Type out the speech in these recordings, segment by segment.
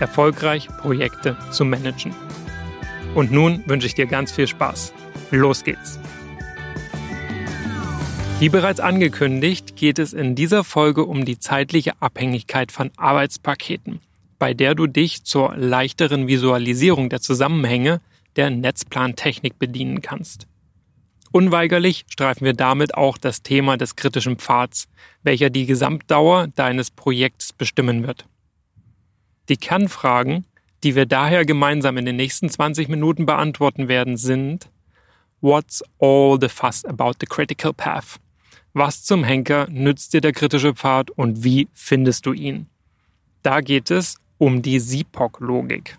erfolgreich Projekte zu managen. Und nun wünsche ich dir ganz viel Spaß. Los geht's! Wie bereits angekündigt, geht es in dieser Folge um die zeitliche Abhängigkeit von Arbeitspaketen, bei der du dich zur leichteren Visualisierung der Zusammenhänge der Netzplantechnik bedienen kannst. Unweigerlich streifen wir damit auch das Thema des kritischen Pfads, welcher die Gesamtdauer deines Projekts bestimmen wird. Die Kernfragen, die wir daher gemeinsam in den nächsten 20 Minuten beantworten werden, sind What's all the fuss about the critical path? Was zum Henker nützt dir der kritische Pfad und wie findest du ihn? Da geht es um die SIPOC-Logik.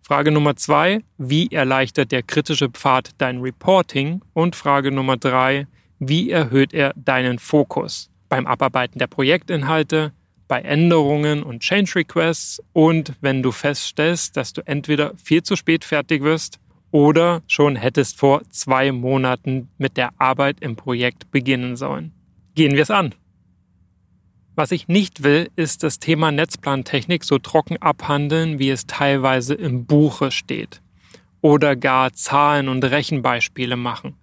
Frage Nummer zwei, wie erleichtert der kritische Pfad dein Reporting? Und Frage Nummer drei, wie erhöht er deinen Fokus beim Abarbeiten der Projektinhalte, bei Änderungen und Change Requests und wenn du feststellst, dass du entweder viel zu spät fertig wirst oder schon hättest vor zwei Monaten mit der Arbeit im Projekt beginnen sollen. Gehen wir es an. Was ich nicht will, ist das Thema Netzplantechnik so trocken abhandeln, wie es teilweise im Buche steht. Oder gar Zahlen und Rechenbeispiele machen.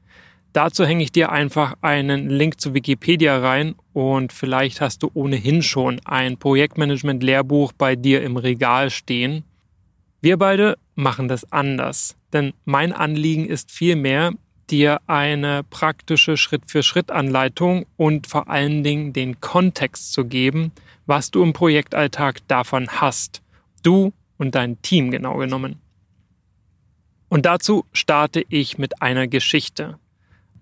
Dazu hänge ich dir einfach einen Link zu Wikipedia rein und vielleicht hast du ohnehin schon ein Projektmanagement-Lehrbuch bei dir im Regal stehen. Wir beide machen das anders, denn mein Anliegen ist vielmehr, dir eine praktische Schritt-für-Schritt-Anleitung und vor allen Dingen den Kontext zu geben, was du im Projektalltag davon hast. Du und dein Team genau genommen. Und dazu starte ich mit einer Geschichte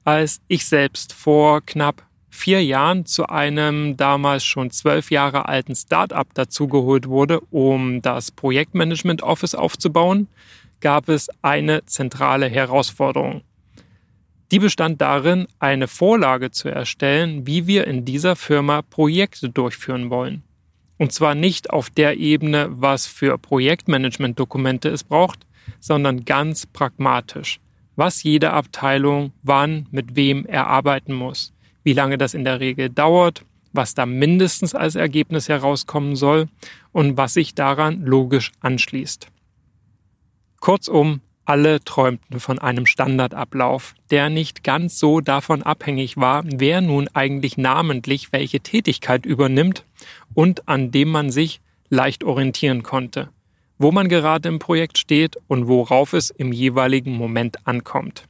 als ich selbst vor knapp vier Jahren zu einem damals schon zwölf Jahre alten Startup dazugeholt wurde, um das Projektmanagement Office aufzubauen, gab es eine zentrale Herausforderung. Die bestand darin, eine Vorlage zu erstellen, wie wir in dieser Firma Projekte durchführen wollen. Und zwar nicht auf der Ebene, was für Projektmanagement-Dokumente es braucht, sondern ganz pragmatisch was jede Abteilung wann mit wem erarbeiten muss, wie lange das in der Regel dauert, was da mindestens als Ergebnis herauskommen soll und was sich daran logisch anschließt. Kurzum, alle träumten von einem Standardablauf, der nicht ganz so davon abhängig war, wer nun eigentlich namentlich welche Tätigkeit übernimmt und an dem man sich leicht orientieren konnte wo man gerade im Projekt steht und worauf es im jeweiligen Moment ankommt.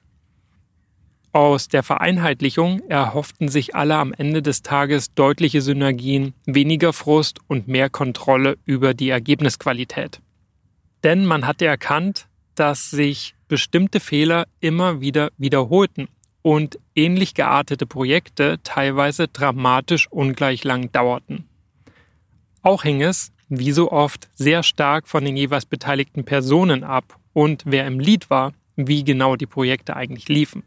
Aus der Vereinheitlichung erhofften sich alle am Ende des Tages deutliche Synergien, weniger Frust und mehr Kontrolle über die Ergebnisqualität. Denn man hatte erkannt, dass sich bestimmte Fehler immer wieder wiederholten und ähnlich geartete Projekte teilweise dramatisch ungleich lang dauerten. Auch hing es wie so oft, sehr stark von den jeweils beteiligten Personen ab und wer im Lied war, wie genau die Projekte eigentlich liefen.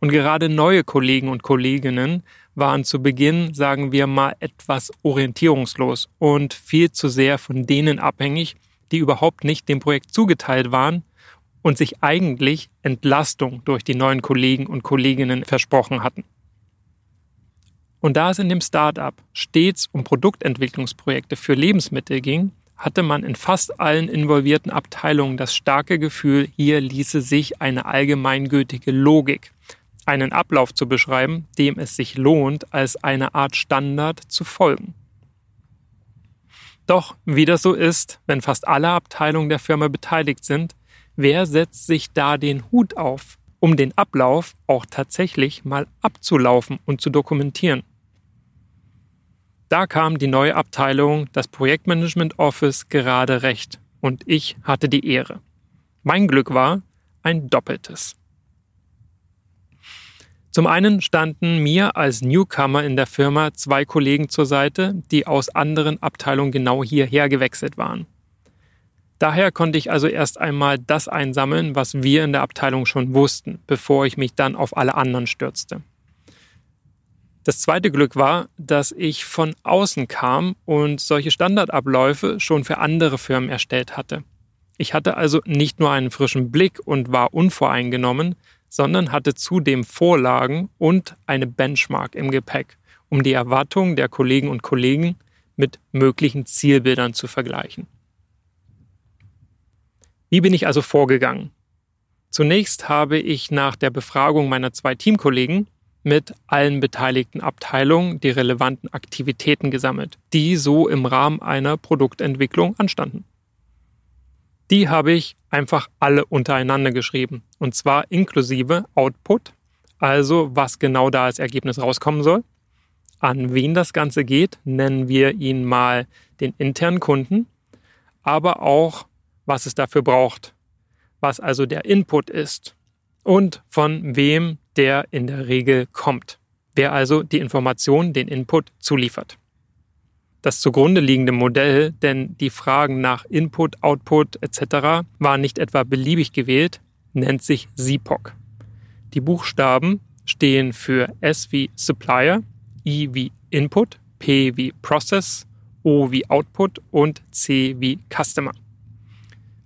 Und gerade neue Kollegen und Kolleginnen waren zu Beginn, sagen wir mal, etwas orientierungslos und viel zu sehr von denen abhängig, die überhaupt nicht dem Projekt zugeteilt waren und sich eigentlich Entlastung durch die neuen Kollegen und Kolleginnen versprochen hatten. Und da es in dem Startup stets um Produktentwicklungsprojekte für Lebensmittel ging, hatte man in fast allen involvierten Abteilungen das starke Gefühl, hier ließe sich eine allgemeingültige Logik, einen Ablauf zu beschreiben, dem es sich lohnt, als eine Art Standard zu folgen. Doch wie das so ist, wenn fast alle Abteilungen der Firma beteiligt sind, wer setzt sich da den Hut auf, um den Ablauf auch tatsächlich mal abzulaufen und zu dokumentieren? Da kam die neue Abteilung, das Projektmanagement Office, gerade recht und ich hatte die Ehre. Mein Glück war ein doppeltes. Zum einen standen mir als Newcomer in der Firma zwei Kollegen zur Seite, die aus anderen Abteilungen genau hierher gewechselt waren. Daher konnte ich also erst einmal das einsammeln, was wir in der Abteilung schon wussten, bevor ich mich dann auf alle anderen stürzte. Das zweite Glück war, dass ich von außen kam und solche Standardabläufe schon für andere Firmen erstellt hatte. Ich hatte also nicht nur einen frischen Blick und war unvoreingenommen, sondern hatte zudem Vorlagen und eine Benchmark im Gepäck, um die Erwartungen der Kollegen und Kollegen mit möglichen Zielbildern zu vergleichen. Wie bin ich also vorgegangen? Zunächst habe ich nach der Befragung meiner zwei Teamkollegen mit allen beteiligten Abteilungen die relevanten Aktivitäten gesammelt, die so im Rahmen einer Produktentwicklung anstanden. Die habe ich einfach alle untereinander geschrieben. Und zwar inklusive Output, also was genau da als Ergebnis rauskommen soll. An wen das Ganze geht, nennen wir ihn mal den internen Kunden, aber auch, was es dafür braucht, was also der Input ist und von wem der in der Regel kommt, wer also die Information, den Input zuliefert das zugrunde liegende Modell, denn die Fragen nach Input, Output etc. waren nicht etwa beliebig gewählt, nennt sich SIPOC. Die Buchstaben stehen für S wie Supplier, I wie Input, P wie Process, O wie Output und C wie Customer.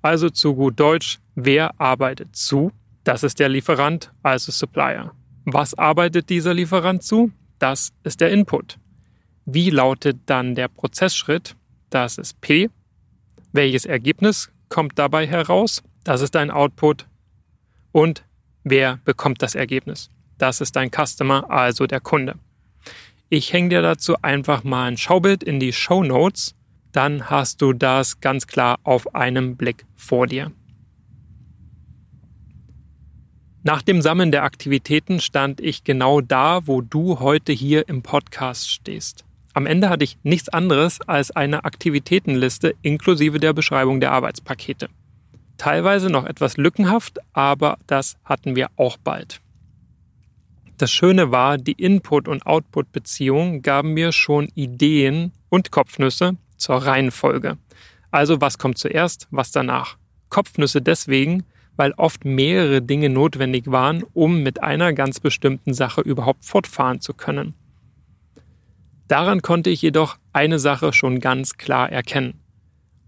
Also zu gut Deutsch, wer arbeitet zu? Das ist der Lieferant, also Supplier. Was arbeitet dieser Lieferant zu? Das ist der Input. Wie lautet dann der Prozessschritt? Das ist P. Welches Ergebnis kommt dabei heraus? Das ist dein Output. Und wer bekommt das Ergebnis? Das ist dein Customer, also der Kunde. Ich hänge dir dazu einfach mal ein Schaubild in die Show Notes. Dann hast du das ganz klar auf einem Blick vor dir. Nach dem Sammeln der Aktivitäten stand ich genau da, wo du heute hier im Podcast stehst. Am Ende hatte ich nichts anderes als eine Aktivitätenliste inklusive der Beschreibung der Arbeitspakete. Teilweise noch etwas lückenhaft, aber das hatten wir auch bald. Das Schöne war, die Input- und Output-Beziehungen gaben mir schon Ideen und Kopfnüsse zur Reihenfolge. Also was kommt zuerst, was danach. Kopfnüsse deswegen, weil oft mehrere Dinge notwendig waren, um mit einer ganz bestimmten Sache überhaupt fortfahren zu können. Daran konnte ich jedoch eine Sache schon ganz klar erkennen.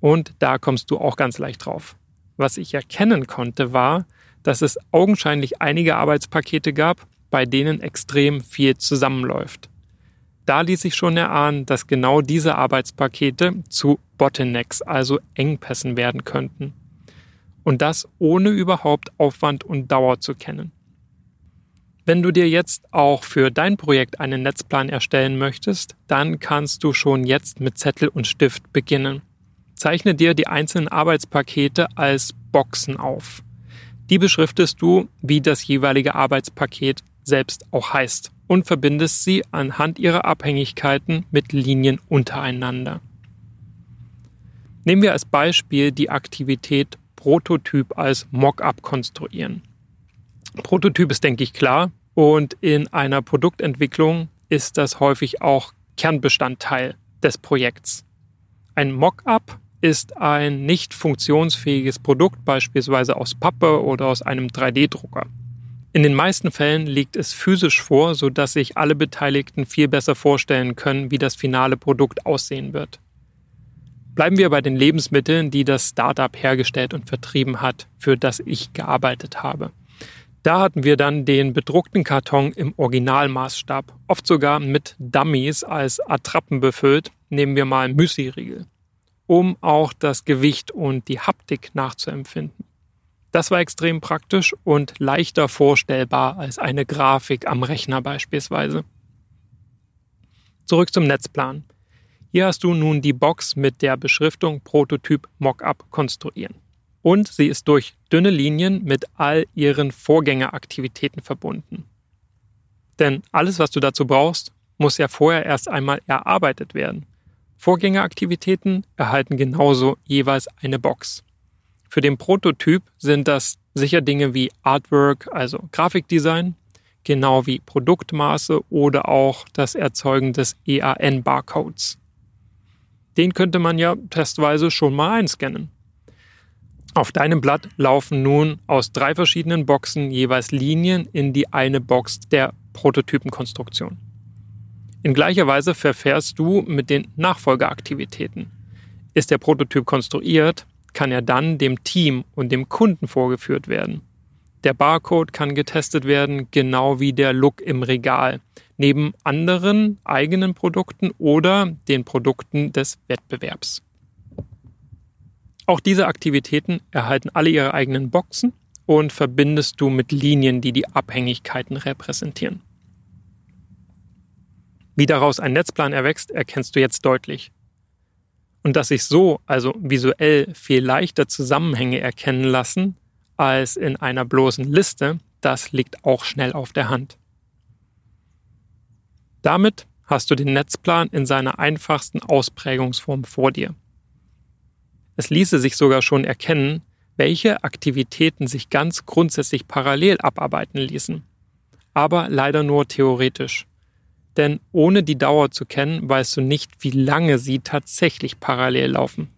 Und da kommst du auch ganz leicht drauf. Was ich erkennen konnte, war, dass es augenscheinlich einige Arbeitspakete gab, bei denen extrem viel zusammenläuft. Da ließ sich schon erahnen, dass genau diese Arbeitspakete zu Bottlenecks, also Engpässen werden könnten. Und das ohne überhaupt Aufwand und Dauer zu kennen. Wenn du dir jetzt auch für dein Projekt einen Netzplan erstellen möchtest, dann kannst du schon jetzt mit Zettel und Stift beginnen. Zeichne dir die einzelnen Arbeitspakete als Boxen auf. Die beschriftest du, wie das jeweilige Arbeitspaket selbst auch heißt und verbindest sie anhand ihrer Abhängigkeiten mit Linien untereinander. Nehmen wir als Beispiel die Aktivität Prototyp als Mockup konstruieren. Prototyp ist, denke ich, klar. Und in einer Produktentwicklung ist das häufig auch Kernbestandteil des Projekts. Ein Mockup ist ein nicht funktionsfähiges Produkt, beispielsweise aus Pappe oder aus einem 3D-Drucker. In den meisten Fällen liegt es physisch vor, sodass sich alle Beteiligten viel besser vorstellen können, wie das finale Produkt aussehen wird. Bleiben wir bei den Lebensmitteln, die das Startup hergestellt und vertrieben hat, für das ich gearbeitet habe. Da hatten wir dann den bedruckten Karton im Originalmaßstab, oft sogar mit Dummies als Attrappen befüllt, nehmen wir mal Müsli-Riegel, um auch das Gewicht und die Haptik nachzuempfinden. Das war extrem praktisch und leichter vorstellbar als eine Grafik am Rechner beispielsweise. Zurück zum Netzplan. Hier hast du nun die Box mit der Beschriftung Prototyp Mockup konstruieren. Und sie ist durch dünne Linien mit all ihren Vorgängeraktivitäten verbunden. Denn alles, was du dazu brauchst, muss ja vorher erst einmal erarbeitet werden. Vorgängeraktivitäten erhalten genauso jeweils eine Box. Für den Prototyp sind das sicher Dinge wie Artwork, also Grafikdesign, genau wie Produktmaße oder auch das Erzeugen des EAN-Barcodes. Den könnte man ja testweise schon mal einscannen. Auf deinem Blatt laufen nun aus drei verschiedenen Boxen jeweils Linien in die eine Box der Prototypenkonstruktion. In gleicher Weise verfährst du mit den Nachfolgeaktivitäten. Ist der Prototyp konstruiert, kann er dann dem Team und dem Kunden vorgeführt werden. Der Barcode kann getestet werden, genau wie der Look im Regal, neben anderen eigenen Produkten oder den Produkten des Wettbewerbs. Auch diese Aktivitäten erhalten alle ihre eigenen Boxen und verbindest du mit Linien, die die Abhängigkeiten repräsentieren. Wie daraus ein Netzplan erwächst, erkennst du jetzt deutlich. Und dass sich so, also visuell, viel leichter Zusammenhänge erkennen lassen, als in einer bloßen Liste, das liegt auch schnell auf der Hand. Damit hast du den Netzplan in seiner einfachsten Ausprägungsform vor dir. Es ließe sich sogar schon erkennen, welche Aktivitäten sich ganz grundsätzlich parallel abarbeiten ließen. Aber leider nur theoretisch. Denn ohne die Dauer zu kennen, weißt du nicht, wie lange sie tatsächlich parallel laufen.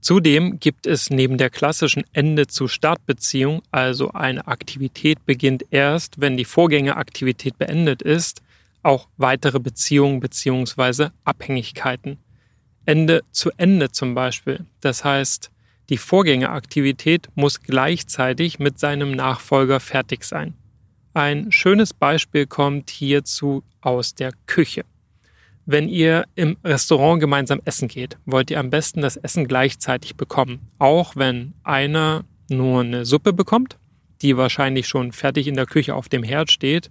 Zudem gibt es neben der klassischen Ende-zu-Start-Beziehung, also eine Aktivität beginnt erst, wenn die Vorgängeraktivität beendet ist, auch weitere Beziehungen bzw. Abhängigkeiten. Ende zu Ende zum Beispiel. Das heißt, die Vorgängeraktivität muss gleichzeitig mit seinem Nachfolger fertig sein. Ein schönes Beispiel kommt hierzu aus der Küche. Wenn ihr im Restaurant gemeinsam essen geht, wollt ihr am besten das Essen gleichzeitig bekommen. Auch wenn einer nur eine Suppe bekommt, die wahrscheinlich schon fertig in der Küche auf dem Herd steht,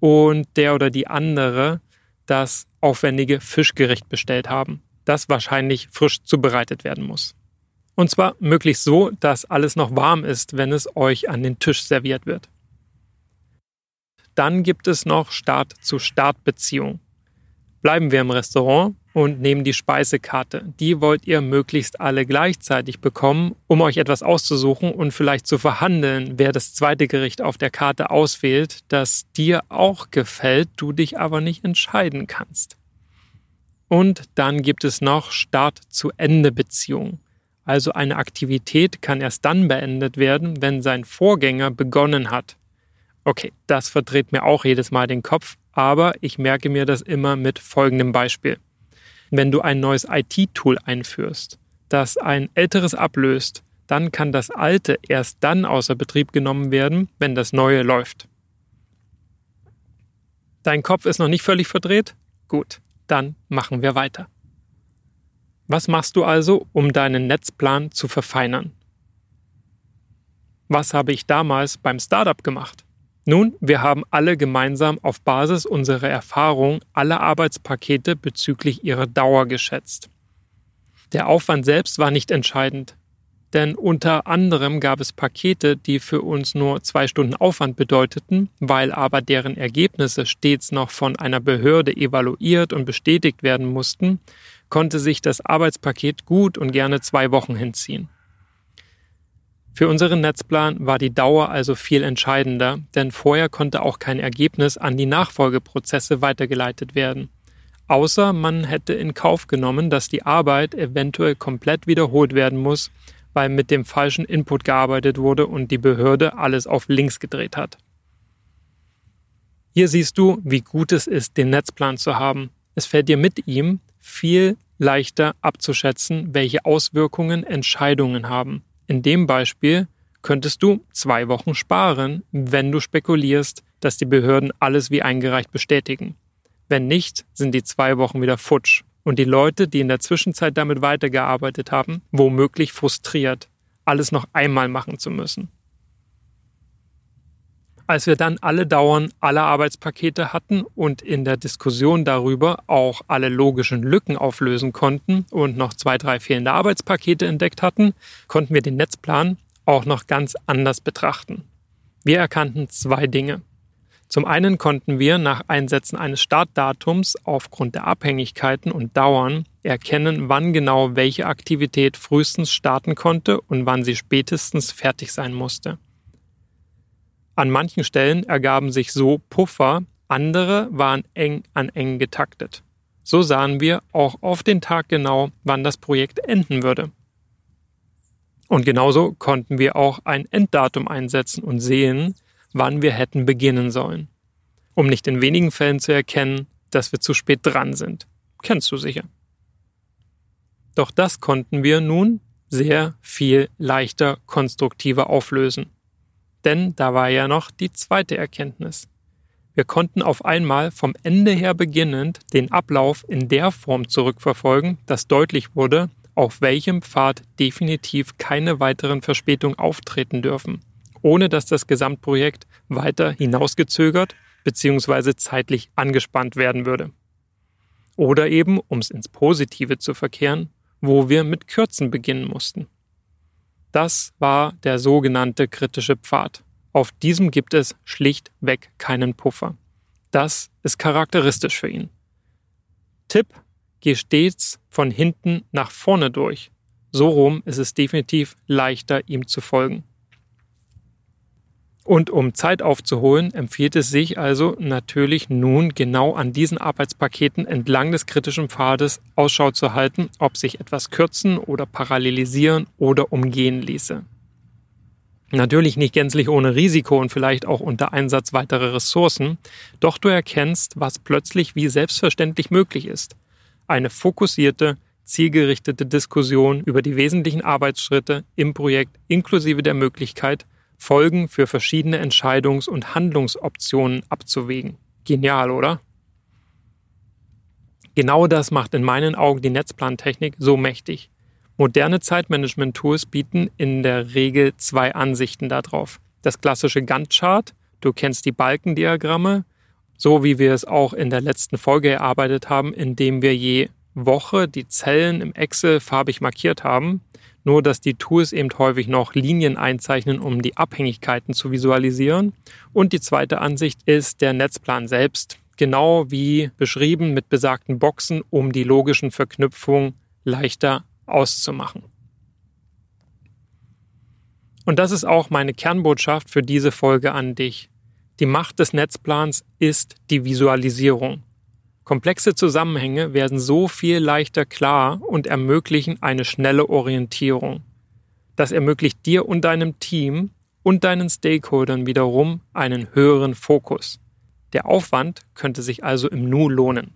und der oder die andere das aufwendige Fischgericht bestellt haben, das wahrscheinlich frisch zubereitet werden muss. Und zwar möglichst so, dass alles noch warm ist, wenn es euch an den Tisch serviert wird. Dann gibt es noch Start-zu-Start-Beziehung. Bleiben wir im Restaurant und nehmen die Speisekarte. Die wollt ihr möglichst alle gleichzeitig bekommen, um euch etwas auszusuchen und vielleicht zu verhandeln, wer das zweite Gericht auf der Karte auswählt, das dir auch gefällt, du dich aber nicht entscheiden kannst. Und dann gibt es noch Start-zu-Ende-Beziehung. Also eine Aktivität kann erst dann beendet werden, wenn sein Vorgänger begonnen hat. Okay, das verdreht mir auch jedes Mal den Kopf, aber ich merke mir das immer mit folgendem Beispiel. Wenn du ein neues IT-Tool einführst, das ein älteres ablöst, dann kann das alte erst dann außer Betrieb genommen werden, wenn das neue läuft. Dein Kopf ist noch nicht völlig verdreht? Gut, dann machen wir weiter. Was machst du also, um deinen Netzplan zu verfeinern? Was habe ich damals beim Startup gemacht? Nun, wir haben alle gemeinsam auf Basis unserer Erfahrung alle Arbeitspakete bezüglich ihrer Dauer geschätzt. Der Aufwand selbst war nicht entscheidend, denn unter anderem gab es Pakete, die für uns nur zwei Stunden Aufwand bedeuteten, weil aber deren Ergebnisse stets noch von einer Behörde evaluiert und bestätigt werden mussten, konnte sich das Arbeitspaket gut und gerne zwei Wochen hinziehen. Für unseren Netzplan war die Dauer also viel entscheidender, denn vorher konnte auch kein Ergebnis an die Nachfolgeprozesse weitergeleitet werden. Außer man hätte in Kauf genommen, dass die Arbeit eventuell komplett wiederholt werden muss, weil mit dem falschen Input gearbeitet wurde und die Behörde alles auf links gedreht hat. Hier siehst du, wie gut es ist, den Netzplan zu haben. Es fällt dir mit ihm viel leichter abzuschätzen, welche Auswirkungen Entscheidungen haben. In dem Beispiel könntest du zwei Wochen sparen, wenn du spekulierst, dass die Behörden alles wie eingereicht bestätigen. Wenn nicht, sind die zwei Wochen wieder futsch und die Leute, die in der Zwischenzeit damit weitergearbeitet haben, womöglich frustriert, alles noch einmal machen zu müssen. Als wir dann alle Dauern aller Arbeitspakete hatten und in der Diskussion darüber auch alle logischen Lücken auflösen konnten und noch zwei, drei fehlende Arbeitspakete entdeckt hatten, konnten wir den Netzplan auch noch ganz anders betrachten. Wir erkannten zwei Dinge. Zum einen konnten wir nach Einsetzen eines Startdatums aufgrund der Abhängigkeiten und Dauern erkennen, wann genau welche Aktivität frühestens starten konnte und wann sie spätestens fertig sein musste. An manchen Stellen ergaben sich so Puffer, andere waren eng an eng getaktet. So sahen wir auch auf den Tag genau, wann das Projekt enden würde. Und genauso konnten wir auch ein Enddatum einsetzen und sehen, wann wir hätten beginnen sollen, um nicht in wenigen Fällen zu erkennen, dass wir zu spät dran sind. Kennst du sicher. Doch das konnten wir nun sehr viel leichter konstruktiver auflösen. Denn da war ja noch die zweite Erkenntnis. Wir konnten auf einmal vom Ende her beginnend den Ablauf in der Form zurückverfolgen, dass deutlich wurde, auf welchem Pfad definitiv keine weiteren Verspätungen auftreten dürfen ohne dass das Gesamtprojekt weiter hinausgezögert bzw. zeitlich angespannt werden würde. Oder eben, um es ins Positive zu verkehren, wo wir mit Kürzen beginnen mussten. Das war der sogenannte kritische Pfad. Auf diesem gibt es schlichtweg keinen Puffer. Das ist charakteristisch für ihn. Tipp, geh stets von hinten nach vorne durch. So rum ist es definitiv leichter, ihm zu folgen. Und um Zeit aufzuholen, empfiehlt es sich also natürlich nun genau an diesen Arbeitspaketen entlang des kritischen Pfades Ausschau zu halten, ob sich etwas kürzen oder parallelisieren oder umgehen ließe. Natürlich nicht gänzlich ohne Risiko und vielleicht auch unter Einsatz weiterer Ressourcen, doch du erkennst, was plötzlich wie selbstverständlich möglich ist. Eine fokussierte, zielgerichtete Diskussion über die wesentlichen Arbeitsschritte im Projekt inklusive der Möglichkeit, Folgen für verschiedene Entscheidungs- und Handlungsoptionen abzuwägen. Genial, oder? Genau das macht in meinen Augen die Netzplantechnik so mächtig. Moderne Zeitmanagement-Tools bieten in der Regel zwei Ansichten darauf. Das klassische Gantt-Chart, du kennst die Balkendiagramme, so wie wir es auch in der letzten Folge erarbeitet haben, indem wir je Woche die Zellen im Excel farbig markiert haben nur dass die Tools eben häufig noch Linien einzeichnen, um die Abhängigkeiten zu visualisieren. Und die zweite Ansicht ist der Netzplan selbst, genau wie beschrieben mit besagten Boxen, um die logischen Verknüpfungen leichter auszumachen. Und das ist auch meine Kernbotschaft für diese Folge an dich. Die Macht des Netzplans ist die Visualisierung. Komplexe Zusammenhänge werden so viel leichter klar und ermöglichen eine schnelle Orientierung. Das ermöglicht dir und deinem Team und deinen Stakeholdern wiederum einen höheren Fokus. Der Aufwand könnte sich also im Nu lohnen.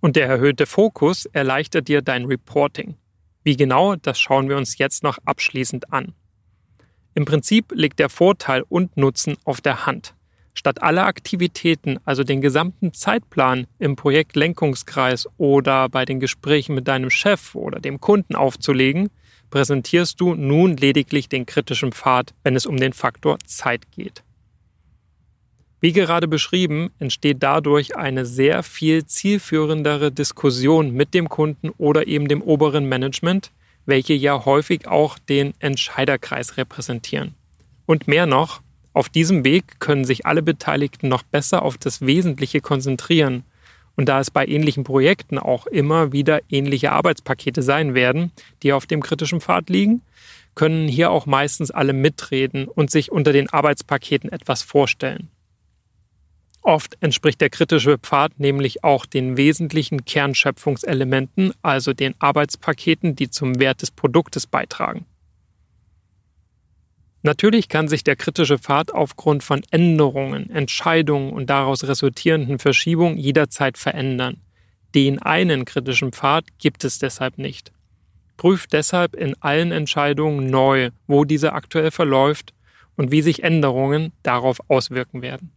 Und der erhöhte Fokus erleichtert dir dein Reporting. Wie genau, das schauen wir uns jetzt noch abschließend an. Im Prinzip liegt der Vorteil und Nutzen auf der Hand. Statt alle Aktivitäten, also den gesamten Zeitplan im Projektlenkungskreis oder bei den Gesprächen mit deinem Chef oder dem Kunden aufzulegen, präsentierst du nun lediglich den kritischen Pfad, wenn es um den Faktor Zeit geht. Wie gerade beschrieben, entsteht dadurch eine sehr viel zielführendere Diskussion mit dem Kunden oder eben dem oberen Management, welche ja häufig auch den Entscheiderkreis repräsentieren. Und mehr noch, auf diesem Weg können sich alle Beteiligten noch besser auf das Wesentliche konzentrieren. Und da es bei ähnlichen Projekten auch immer wieder ähnliche Arbeitspakete sein werden, die auf dem kritischen Pfad liegen, können hier auch meistens alle mitreden und sich unter den Arbeitspaketen etwas vorstellen. Oft entspricht der kritische Pfad nämlich auch den wesentlichen Kernschöpfungselementen, also den Arbeitspaketen, die zum Wert des Produktes beitragen. Natürlich kann sich der kritische Pfad aufgrund von Änderungen, Entscheidungen und daraus resultierenden Verschiebungen jederzeit verändern. Den einen kritischen Pfad gibt es deshalb nicht. Prüft deshalb in allen Entscheidungen neu, wo diese aktuell verläuft und wie sich Änderungen darauf auswirken werden.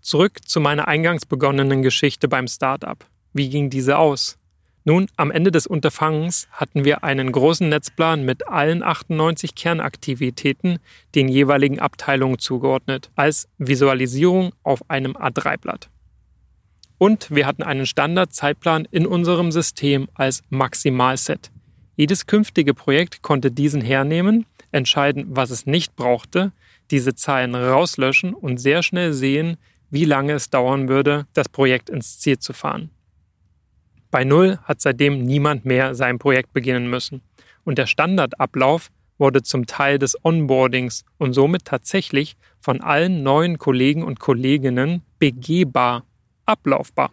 Zurück zu meiner eingangs begonnenen Geschichte beim Startup. Wie ging diese aus? Nun, am Ende des Unterfangens hatten wir einen großen Netzplan mit allen 98 Kernaktivitäten den jeweiligen Abteilungen zugeordnet, als Visualisierung auf einem A3-Blatt. Und wir hatten einen Standardzeitplan in unserem System als Maximalset. Jedes künftige Projekt konnte diesen hernehmen, entscheiden, was es nicht brauchte, diese Zahlen rauslöschen und sehr schnell sehen, wie lange es dauern würde, das Projekt ins Ziel zu fahren. Bei Null hat seitdem niemand mehr sein Projekt beginnen müssen. Und der Standardablauf wurde zum Teil des Onboardings und somit tatsächlich von allen neuen Kollegen und Kolleginnen begehbar, ablaufbar.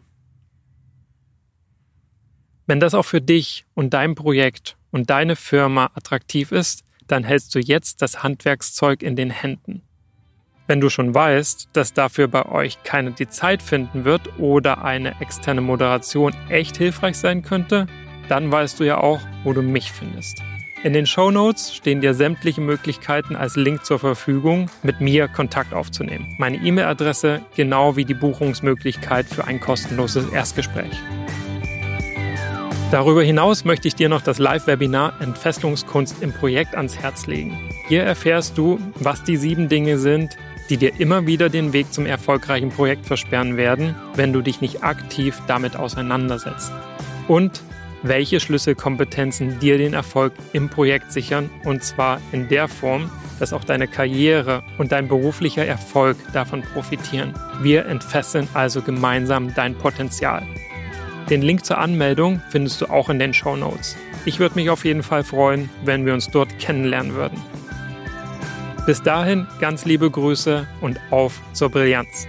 Wenn das auch für dich und dein Projekt und deine Firma attraktiv ist, dann hältst du jetzt das Handwerkszeug in den Händen. Wenn du schon weißt, dass dafür bei euch keiner die Zeit finden wird oder eine externe Moderation echt hilfreich sein könnte, dann weißt du ja auch, wo du mich findest. In den Show Notes stehen dir sämtliche Möglichkeiten als Link zur Verfügung, mit mir Kontakt aufzunehmen. Meine E-Mail-Adresse genau wie die Buchungsmöglichkeit für ein kostenloses Erstgespräch. Darüber hinaus möchte ich dir noch das Live-Webinar Entfesselungskunst im Projekt ans Herz legen. Hier erfährst du, was die sieben Dinge sind, die dir immer wieder den Weg zum erfolgreichen Projekt versperren werden, wenn du dich nicht aktiv damit auseinandersetzt. Und welche Schlüsselkompetenzen dir den Erfolg im Projekt sichern, und zwar in der Form, dass auch deine Karriere und dein beruflicher Erfolg davon profitieren. Wir entfesseln also gemeinsam dein Potenzial. Den Link zur Anmeldung findest du auch in den Show Notes. Ich würde mich auf jeden Fall freuen, wenn wir uns dort kennenlernen würden. Bis dahin ganz liebe Grüße und auf zur Brillanz.